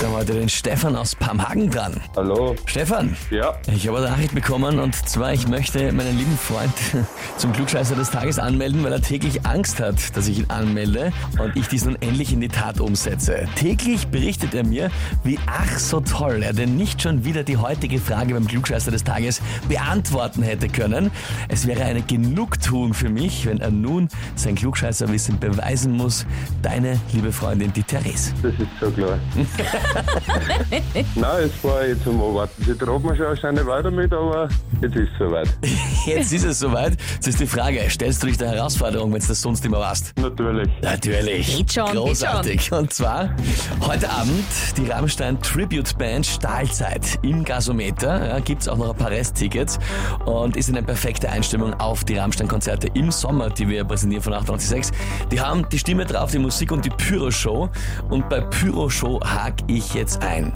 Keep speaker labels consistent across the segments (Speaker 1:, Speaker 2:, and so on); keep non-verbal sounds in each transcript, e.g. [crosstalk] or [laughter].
Speaker 1: Da war heute den Stefan aus Pamhagen dran.
Speaker 2: Hallo.
Speaker 1: Stefan,
Speaker 2: Ja,
Speaker 1: ich habe eine Nachricht bekommen und zwar, ich möchte meinen lieben Freund [laughs] zum Klugscheißer des Tages anmelden, weil er täglich Angst hat, dass ich ihn anmelde und ich dies nun endlich in die Tat umsetze. Täglich berichtet er mir, wie ach so toll er denn nicht schon wieder die heutige Frage beim Klugscheißer des Tages beantworten hätte können. Es wäre eine Genugtuung für mich, wenn er nun sein Klugscheißerwissen beweisen muss. Deine liebe Freundin, die Therese.
Speaker 2: das ist so klar. [laughs] [laughs] Nein, es war jetzt um Warten. Sie traut mir schon eine Scheine weiter mit, aber jetzt ist es soweit. [laughs]
Speaker 1: Jetzt ist es soweit. Jetzt ist die Frage, stellst du dich der Herausforderung, wenn du das sonst immer warst?
Speaker 2: Natürlich.
Speaker 1: Natürlich.
Speaker 3: Geht schon, geht
Speaker 1: Großartig. Und zwar heute Abend die Rammstein Tribute Band Stahlzeit im Gasometer. Ja, Gibt es auch noch ein paar Resttickets und ist eine perfekte Einstimmung auf die Rammstein-Konzerte im Sommer, die wir präsentieren von 886. Die haben die Stimme drauf, die Musik und die Pyro-Show. Und bei Pyro-Show hake ich jetzt ein.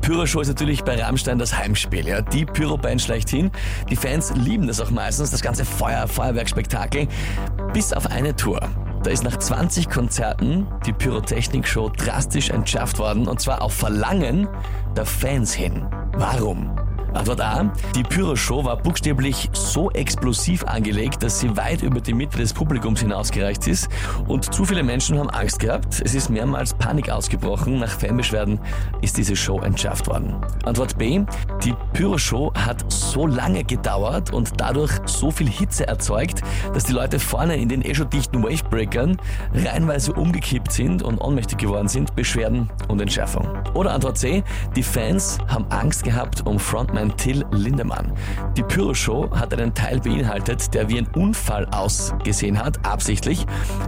Speaker 1: Pyro-Show ist natürlich bei Rammstein das Heimspiel. Ja? Die Pyro-Band schlechthin. Die Fans lieben das auch meistens, das ganze Feuer, Feuerwerkspektakel. Bis auf eine Tour. Da ist nach 20 Konzerten die Pyrotechnik-Show drastisch entschärft worden und zwar auf Verlangen der Fans hin. Warum? Antwort A. Die Pyro-Show war buchstäblich so explosiv angelegt, dass sie weit über die Mitte des Publikums hinausgereicht ist und zu viele Menschen haben Angst gehabt. Es ist mehrmals Panik ausgebrochen. Nach Fanbeschwerden ist diese Show entschärft worden. Antwort B. Die Pyro-Show hat so lange gedauert und dadurch so viel Hitze erzeugt, dass die Leute vorne in den eh schon dichten Wavebreakern reihenweise umgekippt sind und ohnmächtig geworden sind. Beschwerden und Entschärfung. Oder Antwort C. Die Fans haben Angst gehabt um Frontman Till Lindemann. Die Pyro-Show hat einen Teil beinhaltet, der wie ein Unfall ausgesehen hat, absichtlich.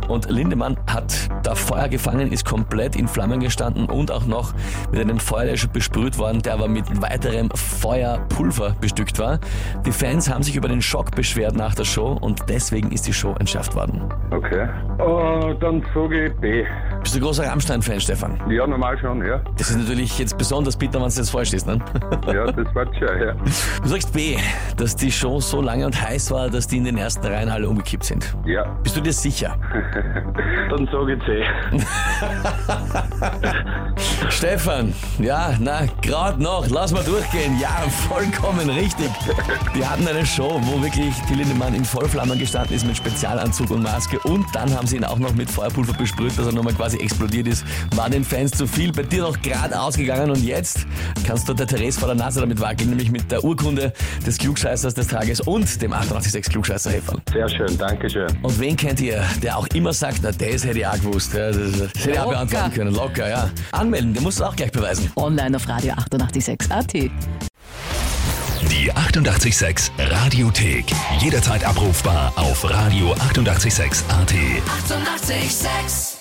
Speaker 1: Und Lindemann hat da Feuer gefangen, ist komplett in Flammen gestanden und auch noch mit einem Feuerlöscher besprüht worden, der aber mit weiterem Feuerpulver bestückt war. Die Fans haben sich über den Schock beschwert nach der Show und deswegen ist die Show entschärft worden.
Speaker 2: Okay. Oh, dann sage ich B.
Speaker 1: Bist du großer Rammstein-Fan, Stefan?
Speaker 2: Ja, normal schon, ja.
Speaker 1: Das ist natürlich jetzt besonders bitter, wenn es jetzt ist, ne?
Speaker 2: Ja, das war schon, ja.
Speaker 1: Du sagst B, dass die Show so lange und heiß war, dass die in den ersten Reihen alle umgekippt sind.
Speaker 2: Ja,
Speaker 1: Bist du dir sicher? [laughs]
Speaker 2: dann sage ich C. [laughs]
Speaker 1: Stefan, ja, na, gerade noch, lass mal durchgehen. Ja, vollkommen richtig. Die hatten eine Show, wo wirklich Till Lindemann in Vollflammen gestanden ist mit Spezialanzug und Maske und dann haben sie ihn auch noch mit Feuerpulver besprüht, dass er nochmal quasi explodiert ist. War den Fans zu viel, bei dir noch gerade ausgegangen und jetzt kannst du der Therese vor der Nase damit wackeln, nämlich mit der Urkunde des Klugscheißers des Tages und dem 886 klugscheißer -Häferl.
Speaker 2: Sehr schön, danke schön.
Speaker 1: Und wen kennt ihr, der auch immer sagt, na, das hätte ich auch gewusst. Ja, das, das hätte ich auch beantworten können. Locker, ja. Anmelden, den musst du auch gleich beweisen.
Speaker 3: Online auf Radio 886 AT.
Speaker 4: Die 88,6 Radiothek. Jederzeit abrufbar auf radio886.at. 88,6.
Speaker 5: Eighty-eight, sex.